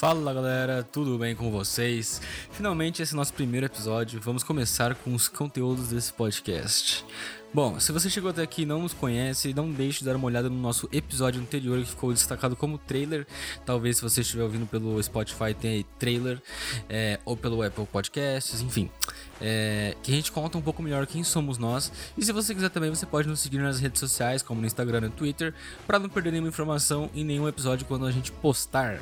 Fala galera, tudo bem com vocês? Finalmente esse nosso primeiro episódio. Vamos começar com os conteúdos desse podcast. Bom, se você chegou até aqui e não nos conhece, não deixe de dar uma olhada no nosso episódio anterior que ficou destacado como trailer. Talvez se você estiver ouvindo pelo Spotify tenha aí trailer, é, ou pelo Apple Podcasts, enfim. É, que a gente conta um pouco melhor quem somos nós. E se você quiser também, você pode nos seguir nas redes sociais, como no Instagram e no Twitter, para não perder nenhuma informação em nenhum episódio quando a gente postar.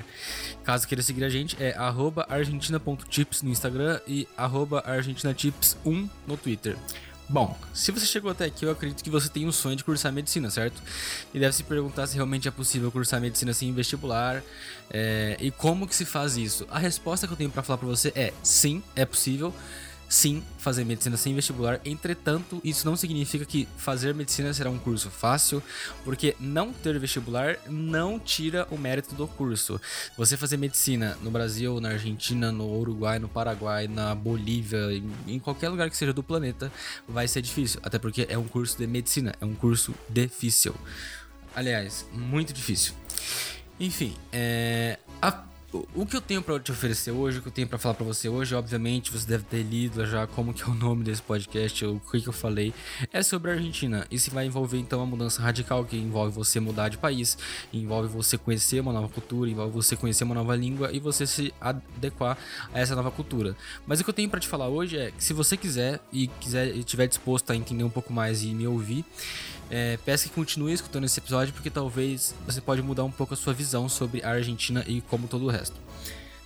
Caso queira seguir a gente, é argentina.tips no Instagram e argentinatips1 no Twitter. Bom, se você chegou até aqui, eu acredito que você tem um sonho de cursar medicina, certo? E deve se perguntar se realmente é possível cursar medicina sem vestibular é, e como que se faz isso. A resposta que eu tenho para falar para você é sim, é possível sim fazer medicina sem vestibular. Entretanto, isso não significa que fazer medicina será um curso fácil, porque não ter vestibular não tira o mérito do curso. Você fazer medicina no Brasil, na Argentina, no Uruguai, no Paraguai, na Bolívia, em qualquer lugar que seja do planeta, vai ser difícil, até porque é um curso de medicina, é um curso difícil. Aliás, muito difícil. Enfim, é, a o que eu tenho para te oferecer hoje, o que eu tenho para falar para você hoje, obviamente você deve ter lido já como que é o nome desse podcast, o que, que eu falei, é sobre a Argentina. Isso vai envolver então uma mudança radical que envolve você mudar de país, envolve você conhecer uma nova cultura, envolve você conhecer uma nova língua e você se adequar a essa nova cultura. Mas o que eu tenho para te falar hoje é que se você quiser e quiser e estiver disposto a entender um pouco mais e me ouvir, é, peço que continue escutando esse episódio porque talvez você pode mudar um pouco a sua visão sobre a Argentina e como todo o resto.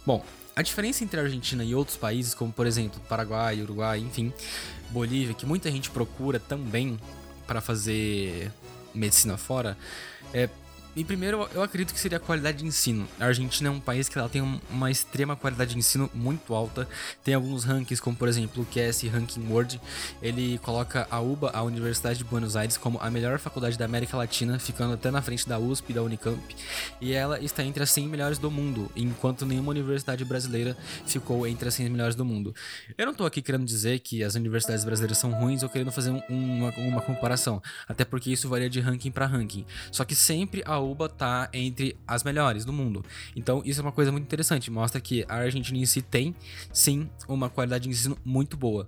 Bom, a diferença entre a Argentina e outros países, como por exemplo Paraguai, Uruguai, enfim, Bolívia, que muita gente procura também para fazer medicina fora, é e primeiro, eu acredito que seria a qualidade de ensino. A Argentina é um país que ela tem uma extrema qualidade de ensino muito alta. Tem alguns rankings, como por exemplo o QS Ranking World. Ele coloca a UBA, a Universidade de Buenos Aires, como a melhor faculdade da América Latina, ficando até na frente da USP e da Unicamp. E ela está entre as 100 melhores do mundo, enquanto nenhuma universidade brasileira ficou entre as 100 melhores do mundo. Eu não estou aqui querendo dizer que as universidades brasileiras são ruins ou querendo fazer um, uma, uma comparação, até porque isso varia de ranking para ranking. Só que sempre a UBA tá entre as melhores do mundo. Então, isso é uma coisa muito interessante. Mostra que a Argentina em si tem, sim, uma qualidade de ensino muito boa.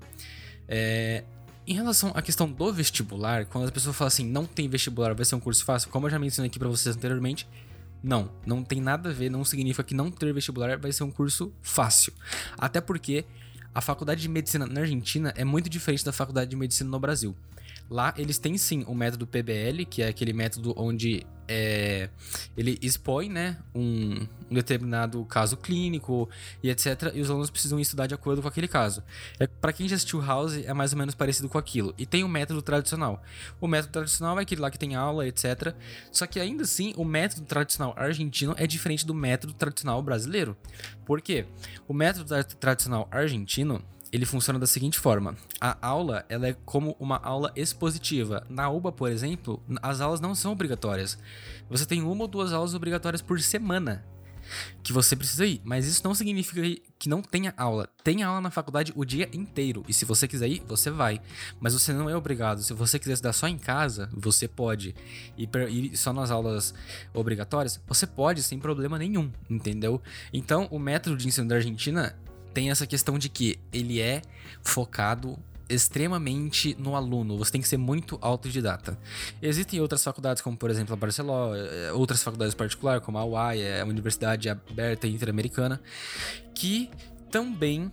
É, em relação à questão do vestibular, quando as pessoas falam assim, não tem vestibular, vai ser um curso fácil, como eu já mencionei aqui para vocês anteriormente, não, não tem nada a ver, não significa que não ter vestibular vai ser um curso fácil. Até porque a faculdade de medicina na Argentina é muito diferente da faculdade de medicina no Brasil. Lá eles têm sim o método PBL, que é aquele método onde é, ele expõe né, um, um, determinado caso clínico e etc. E os alunos precisam estudar de acordo com aquele caso. É, Para quem já assistiu House, é mais ou menos parecido com aquilo. E tem o método tradicional. O método tradicional é aquele lá que tem aula, etc. Só que ainda assim, o método tradicional argentino é diferente do método tradicional brasileiro. Por quê? O método tradicional argentino ele funciona da seguinte forma: a aula ela é como uma aula expositiva. Na UBA, por exemplo, as aulas não são obrigatórias. Você tem uma ou duas aulas obrigatórias por semana que você precisa ir, mas isso não significa que não tenha aula. Tem aula na faculdade o dia inteiro e se você quiser ir, você vai. Mas você não é obrigado. Se você quiser estudar só em casa, você pode ir só nas aulas obrigatórias, você pode sem problema nenhum, entendeu? Então, o método de ensino da Argentina tem essa questão de que ele é focado extremamente no aluno, você tem que ser muito autodidata. Existem outras faculdades, como por exemplo a Barcelona, eh, outras faculdades particulares, como a UAI, é a Universidade Aberta Interamericana, que também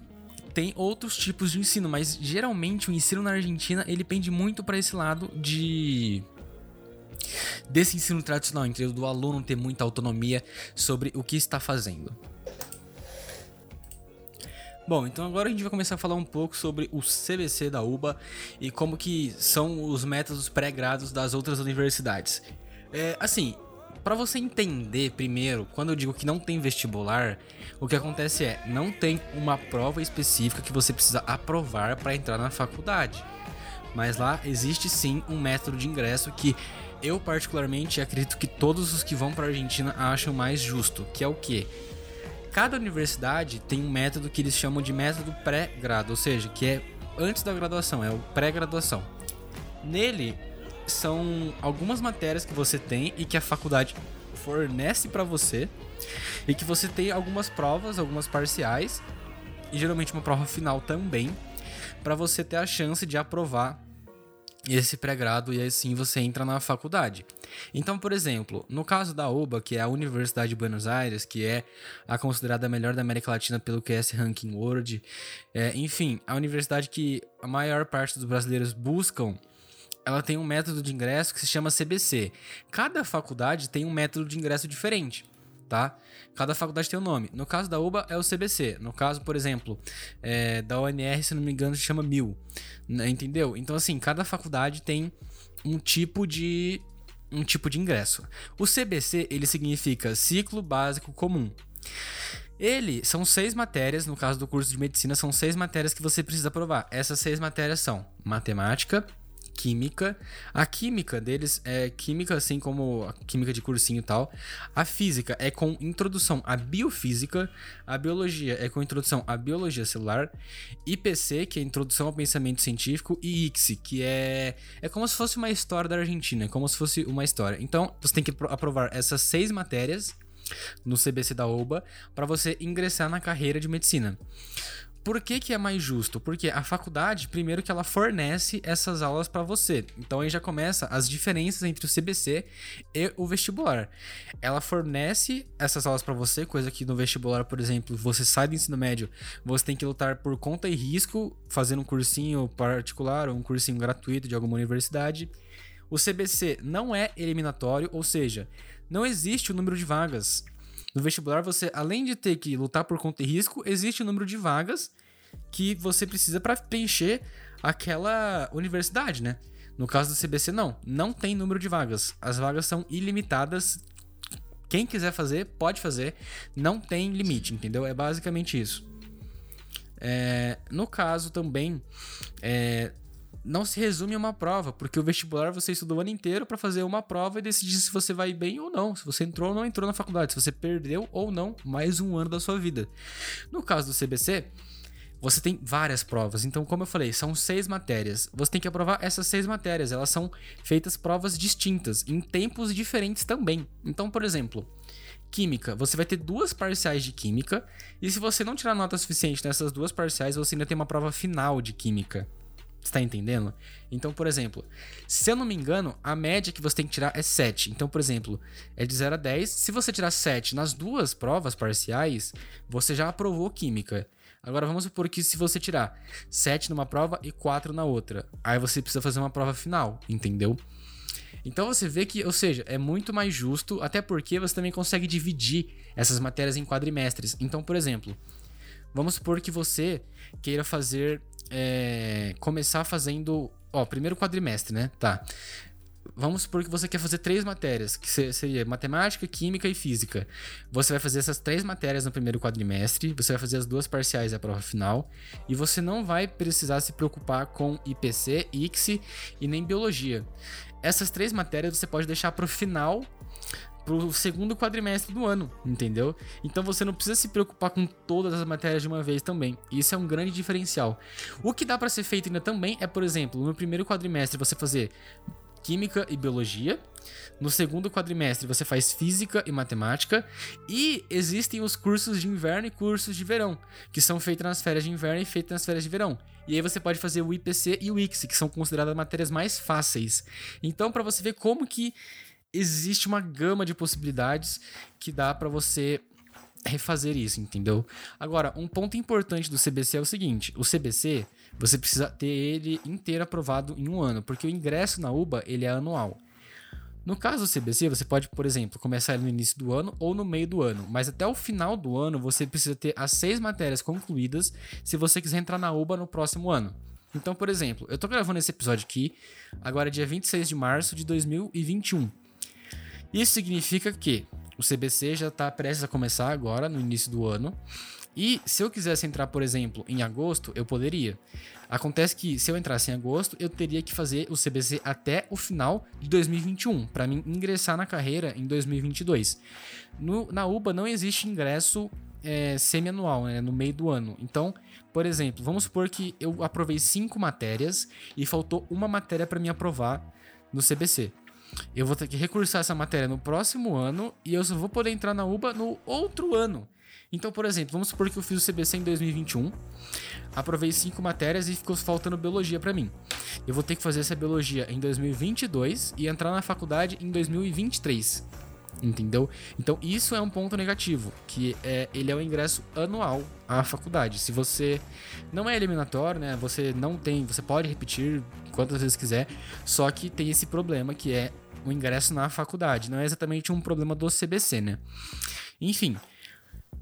tem outros tipos de ensino, mas geralmente o ensino na Argentina ele pende muito para esse lado de desse ensino tradicional, entre do aluno ter muita autonomia sobre o que está fazendo. Bom, então agora a gente vai começar a falar um pouco sobre o CBC da UBA e como que são os métodos pré-grados das outras universidades. É, assim, para você entender primeiro, quando eu digo que não tem vestibular, o que acontece é, não tem uma prova específica que você precisa aprovar para entrar na faculdade. Mas lá existe sim um método de ingresso que eu particularmente acredito que todos os que vão para a Argentina acham mais justo, que é o que Cada universidade tem um método que eles chamam de método pré-grado, ou seja, que é antes da graduação, é o pré-graduação. Nele são algumas matérias que você tem e que a faculdade fornece para você e que você tem algumas provas, algumas parciais e geralmente uma prova final também para você ter a chance de aprovar esse pré-grado e assim você entra na faculdade. Então, por exemplo, no caso da UBA, que é a Universidade de Buenos Aires, que é a considerada a melhor da América Latina pelo QS Ranking World, é, enfim, a universidade que a maior parte dos brasileiros buscam ela tem um método de ingresso que se chama CBC. Cada faculdade tem um método de ingresso diferente tá? Cada faculdade tem um nome. No caso da UBA é o CBC. No caso, por exemplo, é, da UNR, se não me engano, se chama MIL. Né, entendeu? Então, assim, cada faculdade tem um tipo de um tipo de ingresso. O CBC, ele significa Ciclo Básico Comum. Ele são seis matérias, no caso do curso de medicina, são seis matérias que você precisa aprovar. Essas seis matérias são matemática, química. A química deles é química, assim como a química de cursinho e tal. A física é com introdução à biofísica. A biologia é com introdução à biologia celular. IPC, que é introdução ao pensamento científico. E ICSI, que é, é como se fosse uma história da Argentina, é como se fosse uma história. Então, você tem que aprovar essas seis matérias no CBC da OBA para você ingressar na carreira de medicina. Por que, que é mais justo? Porque a faculdade, primeiro que ela fornece essas aulas para você. Então aí já começa as diferenças entre o CBC e o vestibular. Ela fornece essas aulas para você, coisa que no vestibular, por exemplo, você sai do ensino médio, você tem que lutar por conta e risco, fazendo um cursinho particular ou um cursinho gratuito de alguma universidade. O CBC não é eliminatório, ou seja, não existe o número de vagas. No vestibular, você, além de ter que lutar por conta e risco, existe o um número de vagas que você precisa para preencher aquela universidade, né? No caso do CBC, não. Não tem número de vagas. As vagas são ilimitadas. Quem quiser fazer, pode fazer. Não tem limite, entendeu? É basicamente isso. É, no caso também, é, não se resume a uma prova, porque o vestibular você estuda o ano inteiro para fazer uma prova e decidir se você vai bem ou não, se você entrou ou não entrou na faculdade, se você perdeu ou não mais um ano da sua vida. No caso do CBC, você tem várias provas. Então, como eu falei, são seis matérias. Você tem que aprovar essas seis matérias. Elas são feitas provas distintas, em tempos diferentes também. Então, por exemplo, Química, você vai ter duas parciais de Química. E se você não tirar nota suficiente nessas duas parciais, você ainda tem uma prova final de Química. Você tá entendendo? Então, por exemplo, se eu não me engano, a média que você tem que tirar é 7. Então, por exemplo, é de 0 a 10. Se você tirar 7 nas duas provas parciais, você já aprovou química. Agora vamos supor que se você tirar 7 numa prova e 4 na outra, aí você precisa fazer uma prova final, entendeu? Então você vê que, ou seja, é muito mais justo, até porque você também consegue dividir essas matérias em quadrimestres. Então, por exemplo, vamos supor que você queira fazer é, começar fazendo. Ó, primeiro quadrimestre, né? Tá. Vamos supor que você quer fazer três matérias, que seria matemática, química e física. Você vai fazer essas três matérias no primeiro quadrimestre, você vai fazer as duas parciais da prova final, e você não vai precisar se preocupar com IPC, ICSI e nem biologia. Essas três matérias você pode deixar para o final pro segundo quadrimestre do ano, entendeu? Então você não precisa se preocupar com todas as matérias de uma vez também. Isso é um grande diferencial. O que dá para ser feito ainda também é, por exemplo, no primeiro quadrimestre você fazer química e biologia. No segundo quadrimestre você faz física e matemática. E existem os cursos de inverno e cursos de verão, que são feitos nas férias de inverno e feitos nas férias de verão. E aí você pode fazer o IPC e o ICSI, que são consideradas matérias mais fáceis. Então, para você ver como que existe uma gama de possibilidades que dá para você refazer isso, entendeu? Agora, um ponto importante do CBC é o seguinte: o CBC você precisa ter ele inteiro aprovado em um ano, porque o ingresso na UBA ele é anual. No caso do CBC, você pode, por exemplo, começar no início do ano ou no meio do ano, mas até o final do ano você precisa ter as seis matérias concluídas se você quiser entrar na UBA no próximo ano. Então, por exemplo, eu tô gravando esse episódio aqui, agora é dia 26 de março de 2021. Isso significa que o CBC já está prestes a começar agora, no início do ano. E se eu quisesse entrar, por exemplo, em agosto, eu poderia. Acontece que se eu entrasse em agosto, eu teria que fazer o CBC até o final de 2021, para mim ingressar na carreira em 2022. No, na UBA não existe ingresso é, semi-anual, né, no meio do ano. Então, por exemplo, vamos supor que eu aprovei cinco matérias e faltou uma matéria para me aprovar no CBC. Eu vou ter que recursar essa matéria no próximo ano e eu só vou poder entrar na UBA no outro ano. Então, por exemplo, vamos supor que eu fiz o CBC em 2021, aprovei cinco matérias e ficou faltando biologia para mim. Eu vou ter que fazer essa biologia em 2022 e entrar na faculdade em 2023. Entendeu? Então isso é um ponto negativo, que é ele é o ingresso anual à faculdade. Se você não é eliminatório, né? Você não tem, você pode repetir quantas vezes quiser, só que tem esse problema que é o ingresso na faculdade. Não é exatamente um problema do CBC, né? Enfim,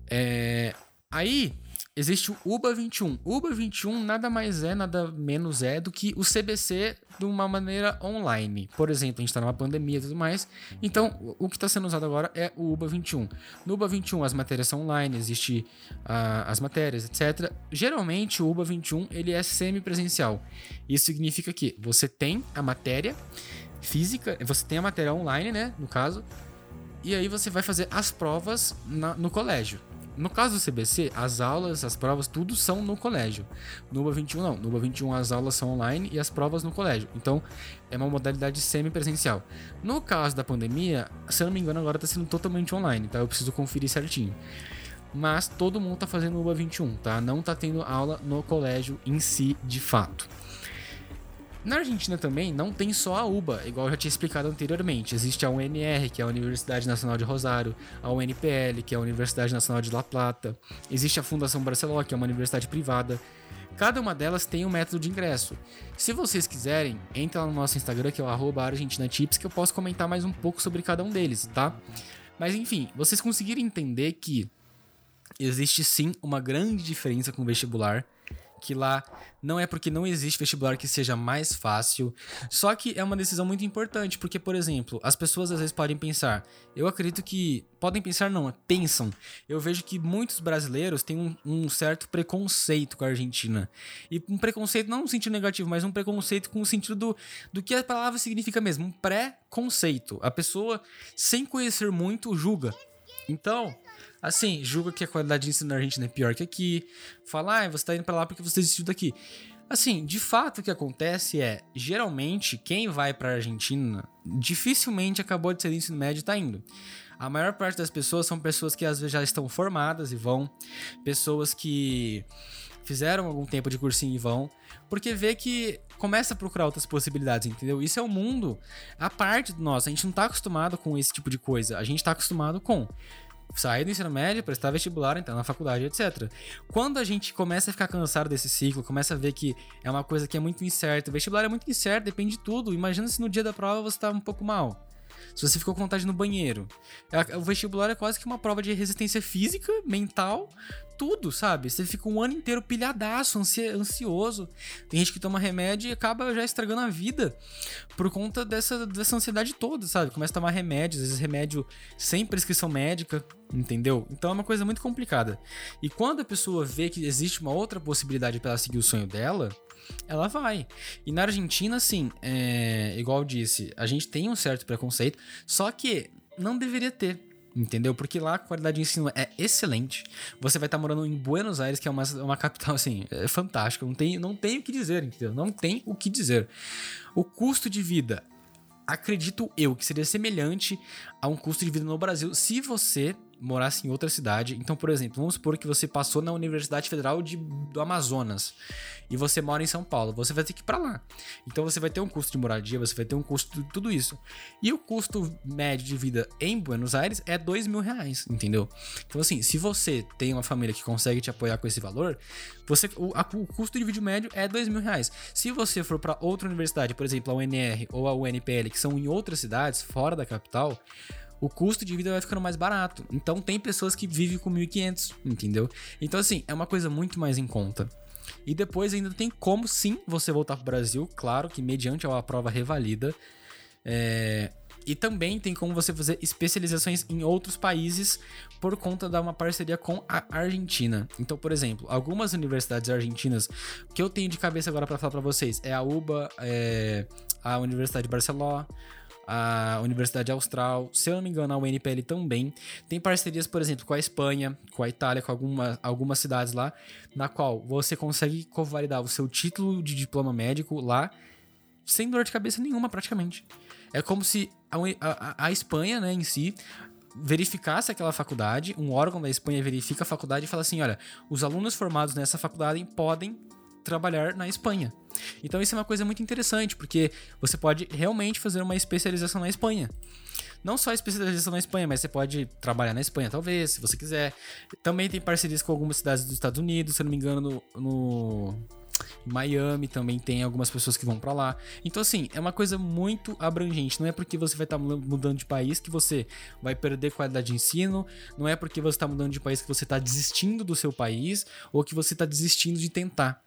é, aí existe o UBA 21. O UBA 21 nada mais é, nada menos é do que o CBC de uma maneira online. Por exemplo, a gente está numa pandemia e tudo mais. Então, o que está sendo usado agora é o UBA 21. No UBA 21, as matérias são online, existe uh, as matérias, etc. Geralmente, o UBA 21 ele é semipresencial. Isso significa que você tem a matéria física, você tem a matéria online, né, no caso, e aí você vai fazer as provas na, no colégio. No caso do CBC, as aulas, as provas, tudo são no colégio. No UBA 21 não. No UBA 21 as aulas são online e as provas no colégio. Então, é uma modalidade semipresencial. No caso da pandemia, se eu não me engano, agora está sendo totalmente online, tá? Eu preciso conferir certinho. Mas todo mundo está fazendo o UBA 21, tá? Não está tendo aula no colégio em si, de fato. Na Argentina também não tem só a UBA, igual eu já tinha explicado anteriormente. Existe a UNR, que é a Universidade Nacional de Rosário, a UNPL, que é a Universidade Nacional de La Plata. Existe a Fundação Barcelona, que é uma universidade privada. Cada uma delas tem um método de ingresso. Se vocês quiserem, entra lá no nosso Instagram, que é o ArgentinaTips, que eu posso comentar mais um pouco sobre cada um deles, tá? Mas enfim, vocês conseguirem entender que existe sim uma grande diferença com o vestibular que lá não é porque não existe vestibular que seja mais fácil, só que é uma decisão muito importante, porque, por exemplo, as pessoas às vezes podem pensar, eu acredito que, podem pensar não, pensam, eu vejo que muitos brasileiros têm um, um certo preconceito com a Argentina, e um preconceito não no sentido negativo, mas um preconceito com o sentido do, do que a palavra significa mesmo, um pré-conceito, a pessoa, sem conhecer muito, julga, então... Assim, julga que a qualidade de ensino na Argentina é pior que aqui. Fala, ah, você tá indo pra lá porque você desistiu daqui. Assim, de fato o que acontece é, geralmente, quem vai pra Argentina dificilmente acabou de ser ensino médio e tá indo. A maior parte das pessoas são pessoas que às vezes já estão formadas e vão, pessoas que fizeram algum tempo de cursinho e vão, porque vê que começa a procurar outras possibilidades, entendeu? Isso é um mundo a parte do nosso. A gente não tá acostumado com esse tipo de coisa. A gente tá acostumado com sair do ensino médio, prestar vestibular, entrar na faculdade, etc. Quando a gente começa a ficar cansado desse ciclo, começa a ver que é uma coisa que é muito incerta, o vestibular é muito incerto, depende de tudo. Imagina se no dia da prova você tá um pouco mal. Se você ficou com vontade no banheiro. É, o vestibular é quase que uma prova de resistência física, mental, tudo, sabe? Você fica um ano inteiro pilhadaço, ansioso. Tem gente que toma remédio e acaba já estragando a vida por conta dessa, dessa ansiedade toda, sabe? Começa a tomar remédios, às vezes remédio sem prescrição médica, entendeu? Então é uma coisa muito complicada. E quando a pessoa vê que existe uma outra possibilidade para ela seguir o sonho dela, ela vai. E na Argentina, assim, é, igual eu disse, a gente tem um certo preconceito, só que não deveria ter. Entendeu? Porque lá a qualidade de ensino é excelente. Você vai estar morando em Buenos Aires, que é uma, uma capital, assim, é fantástica. Não tem, não tem o que dizer, entendeu? Não tem o que dizer. O custo de vida, acredito eu, que seria semelhante a um custo de vida no Brasil se você morasse em outra cidade. Então, por exemplo, vamos supor que você passou na Universidade Federal de, do Amazonas e você mora em São Paulo, você vai ter que ir para lá. Então, você vai ter um custo de moradia, você vai ter um custo de tudo isso. E o custo médio de vida em Buenos Aires é dois mil reais, entendeu? Então, assim, se você tem uma família que consegue te apoiar com esse valor, você, o, a, o custo de vídeo médio é dois mil reais. Se você for para outra universidade, por exemplo, a UNR ou a UNPL, que são em outras cidades, fora da capital, o custo de vida vai ficando mais barato. Então tem pessoas que vivem com 1.500, entendeu? Então assim, é uma coisa muito mais em conta. E depois ainda tem como sim você voltar para o Brasil, claro que mediante a prova revalida. É... E também tem como você fazer especializações em outros países por conta de uma parceria com a Argentina. Então, por exemplo, algumas universidades argentinas que eu tenho de cabeça agora para falar para vocês é a UBA, é a Universidade de Barcelona, a Universidade Austral, se eu não me engano, a UNPL também. Tem parcerias, por exemplo, com a Espanha, com a Itália, com alguma, algumas cidades lá, na qual você consegue convalidar o seu título de diploma médico lá sem dor de cabeça nenhuma, praticamente. É como se a, a, a Espanha, né, em si, verificasse aquela faculdade, um órgão da Espanha verifica a faculdade e fala assim: olha, os alunos formados nessa faculdade podem trabalhar na Espanha. Então isso é uma coisa muito interessante, porque você pode realmente fazer uma especialização na Espanha. Não só especialização na Espanha, mas você pode trabalhar na Espanha, talvez, se você quiser. Também tem parcerias com algumas cidades dos Estados Unidos, se eu não me engano, no, no Miami também tem algumas pessoas que vão para lá. Então, assim, é uma coisa muito abrangente. Não é porque você vai estar tá mudando de país que você vai perder qualidade de ensino. Não é porque você está mudando de país que você está desistindo do seu país ou que você está desistindo de tentar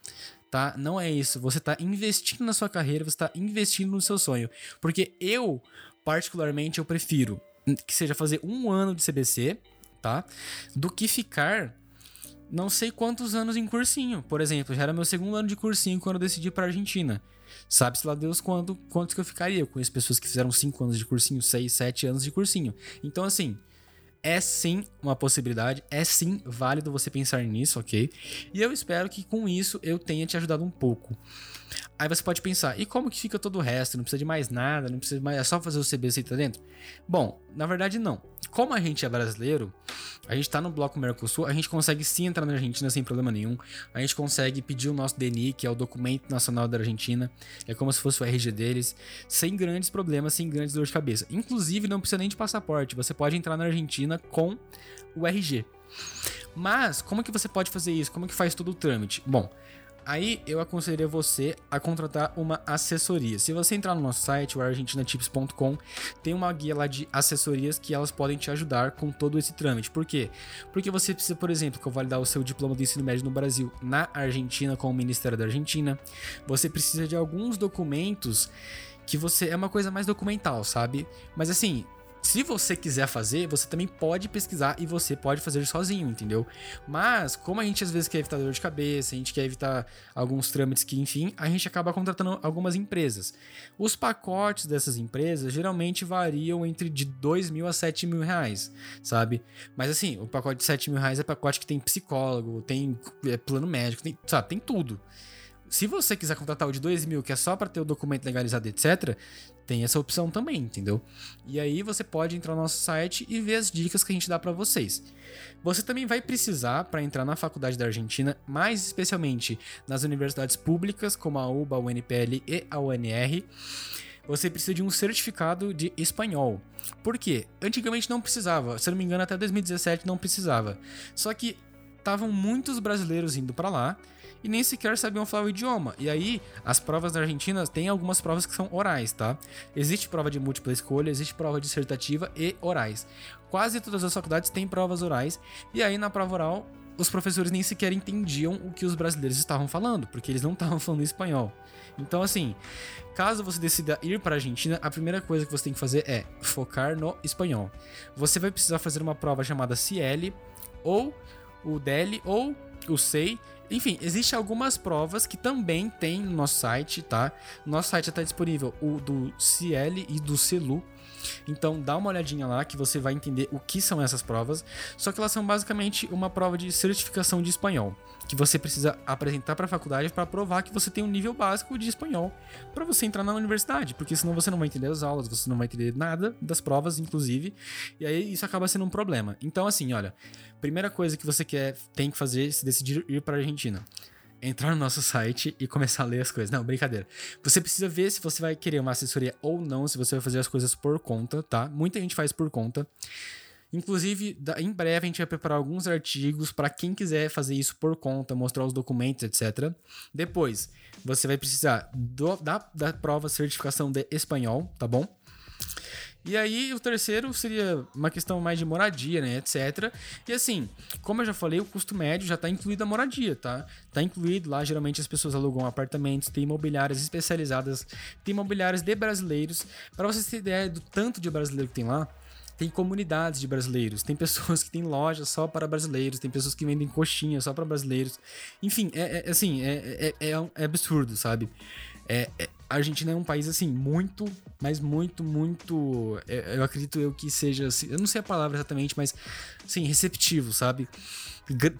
tá? Não é isso. Você está investindo na sua carreira, você está investindo no seu sonho. Porque eu, particularmente, eu prefiro que seja fazer um ano de CBC, tá? Do que ficar não sei quantos anos em cursinho. Por exemplo, já era meu segundo ano de cursinho quando eu decidi para Argentina. Sabe-se lá Deus quanto, quantos que eu ficaria. Eu conheço pessoas que fizeram 5 anos de cursinho, 6, 7 anos de cursinho. Então, assim, é sim uma possibilidade, é sim válido você pensar nisso, ok? E eu espero que com isso eu tenha te ajudado um pouco. Aí você pode pensar, e como que fica todo o resto? Não precisa de mais nada, não precisa mais, é só fazer o CBC tá dentro? Bom, na verdade não. Como a gente é brasileiro, a gente tá no bloco Mercosul, a gente consegue sim entrar na Argentina sem problema nenhum. A gente consegue pedir o nosso DNI, que é o documento nacional da Argentina, é como se fosse o RG deles, sem grandes problemas, sem grandes dor de cabeça. Inclusive, não precisa nem de passaporte, você pode entrar na Argentina com o RG. Mas, como que você pode fazer isso? Como que faz todo o trâmite? Bom, Aí eu aconselharia você a contratar uma assessoria. Se você entrar no nosso site, o argentinatips.com, tem uma guia lá de assessorias que elas podem te ajudar com todo esse trâmite. Por quê? Porque você precisa, por exemplo, validar o seu diploma de ensino médio no Brasil, na Argentina, com o Ministério da Argentina. Você precisa de alguns documentos que você é uma coisa mais documental, sabe? Mas assim, se você quiser fazer, você também pode pesquisar e você pode fazer sozinho, entendeu? Mas, como a gente às vezes quer evitar dor de cabeça, a gente quer evitar alguns trâmites que, enfim, a gente acaba contratando algumas empresas. Os pacotes dessas empresas geralmente variam entre de 2 mil a 7 mil reais, sabe? Mas assim, o pacote de 7 mil reais é pacote que tem psicólogo, tem é, plano médico, tem, sabe, tem tudo. Se você quiser contratar o de 2 mil, que é só para ter o documento legalizado, etc., tem essa opção também, entendeu? E aí você pode entrar no nosso site e ver as dicas que a gente dá para vocês. Você também vai precisar para entrar na faculdade da Argentina, mais especialmente nas universidades públicas como a UBA, a UNPL e a UNR. Você precisa de um certificado de espanhol. Por quê? Antigamente não precisava, se não me engano até 2017 não precisava. Só que estavam muitos brasileiros indo para lá e nem sequer sabiam falar o idioma. E aí, as provas da Argentina tem algumas provas que são orais, tá? Existe prova de múltipla escolha, existe prova dissertativa e orais. Quase todas as faculdades têm provas orais, e aí na prova oral os professores nem sequer entendiam o que os brasileiros estavam falando, porque eles não estavam falando espanhol. Então, assim, caso você decida ir para a Argentina, a primeira coisa que você tem que fazer é focar no espanhol. Você vai precisar fazer uma prova chamada CL, ou o DEL, ou o SEI, enfim, existem algumas provas que também tem no nosso site, tá? No nosso site está disponível o do CL e do CELU. Então dá uma olhadinha lá que você vai entender o que são essas provas. Só que elas são basicamente uma prova de certificação de espanhol que você precisa apresentar para a faculdade para provar que você tem um nível básico de espanhol para você entrar na universidade, porque senão você não vai entender as aulas, você não vai entender nada das provas, inclusive, e aí isso acaba sendo um problema. Então, assim, olha, primeira coisa que você quer, tem que fazer se decidir ir para a Argentina entrar no nosso site e começar a ler as coisas. Não, brincadeira. Você precisa ver se você vai querer uma assessoria ou não, se você vai fazer as coisas por conta, tá? Muita gente faz por conta. Inclusive, em breve a gente vai preparar alguns artigos para quem quiser fazer isso por conta, mostrar os documentos, etc. Depois, você vai precisar do, da, da prova certificação de espanhol, tá bom? E aí, o terceiro seria uma questão mais de moradia, né, etc. E assim, como eu já falei, o custo médio já está incluído a moradia, tá? Tá incluído lá, geralmente as pessoas alugam apartamentos, tem imobiliárias especializadas, tem imobiliárias de brasileiros. Para vocês terem ideia do tanto de brasileiro que tem lá, tem comunidades de brasileiros, tem pessoas que têm lojas só para brasileiros, tem pessoas que vendem coxinha só para brasileiros. Enfim, é, é assim, é, é, é, é absurdo, sabe? É, é, a Argentina é um país, assim, muito, mas muito, muito. é, Eu acredito eu que seja. assim, eu não sei a palavra exatamente, mas, assim, receptivo, sabe?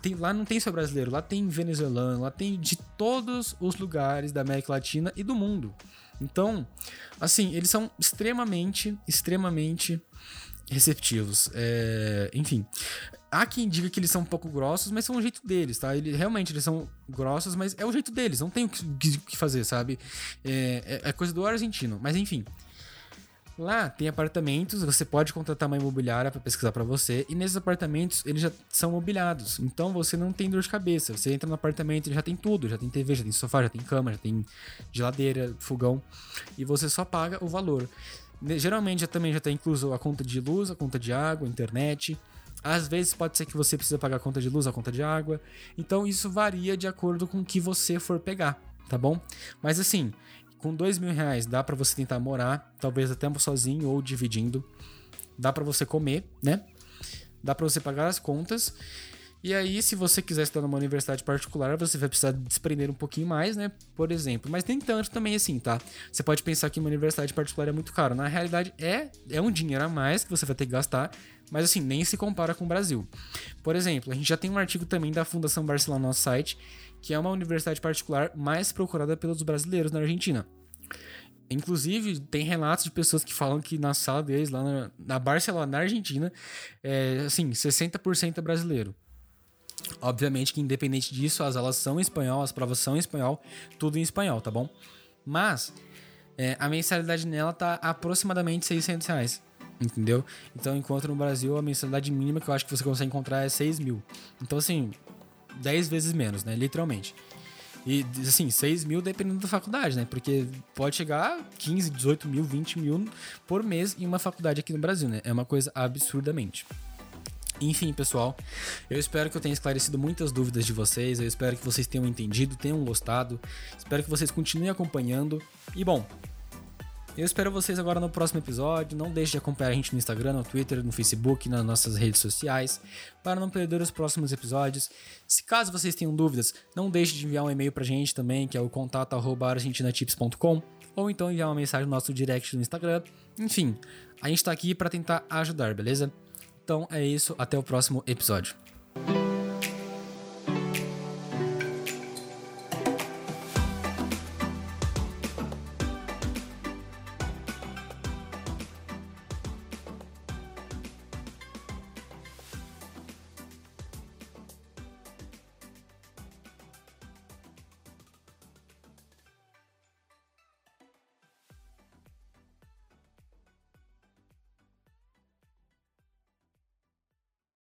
Tem- lá não tem só brasileiro, lá tem venezuelano, lá tem de todos os lugares da América Latina e do mundo. Então, assim, eles são extremamente, extremamente receptivos. É, enfim. Há quem diga que eles são um pouco grossos, mas são o jeito deles, tá? Eles, realmente, eles são grossos, mas é o jeito deles, não tem o que, que- fazer, sabe? É, é- é coisa do argentino. Mas enfim. Lá tem apartamentos, você pode contratar uma imobiliária para pesquisar para você, e nesses apartamentos eles já são mobiliados. Então você não tem dor de cabeça. Você entra no apartamento, ele já tem tudo, já tem TV, já tem sofá, já tem cama, já tem geladeira, fogão, e você só paga o valor. Geralmente também já está incluso a conta de luz, a conta de água, a internet. Às vezes pode ser que você precisa pagar a conta de luz, a conta de água. Então isso varia de acordo com o que você for pegar, tá bom? Mas assim, com dois mil reais dá pra você tentar morar, talvez até sozinho ou dividindo. Dá pra você comer, né? Dá pra você pagar as contas. E aí, se você quiser estudar numa universidade particular, você vai precisar desprender um pouquinho mais, né? Por exemplo. Mas nem tanto também assim, tá? Você pode pensar que uma universidade particular é muito caro. Na realidade, é, é um dinheiro a mais que você vai ter que gastar. Mas assim, nem se compara com o Brasil. Por exemplo, a gente já tem um artigo também da Fundação Barcelona no nosso site, que é uma universidade particular mais procurada pelos brasileiros na Argentina. Inclusive, tem relatos de pessoas que falam que na sala deles, lá na, na Barcelona, na Argentina, é assim, 60% é brasileiro. Obviamente que, independente disso, as aulas são em espanhol, as provas são em espanhol, tudo em espanhol, tá bom? Mas é, a mensalidade nela tá aproximadamente 600 reais, entendeu? Então, enquanto no Brasil a mensalidade mínima que eu acho que você consegue encontrar é 6 mil. Então, assim, 10 vezes menos, né? Literalmente. E, assim, 6 mil dependendo da faculdade, né? Porque pode chegar a 15, 18 mil, 20 mil por mês em uma faculdade aqui no Brasil, né? É uma coisa absurdamente. Enfim, pessoal, eu espero que eu tenha esclarecido muitas dúvidas de vocês. Eu espero que vocês tenham entendido, tenham gostado. Espero que vocês continuem acompanhando. E bom, eu espero vocês agora no próximo episódio. Não deixe de acompanhar a gente no Instagram, no Twitter, no Facebook, nas nossas redes sociais, para não perder os próximos episódios. Se caso vocês tenham dúvidas, não deixe de enviar um e-mail pra gente também, que é o contato@argentinatips.com, ou então enviar uma mensagem no nosso direct no Instagram. Enfim, a gente tá aqui para tentar ajudar, beleza? Então é isso, até o próximo episódio.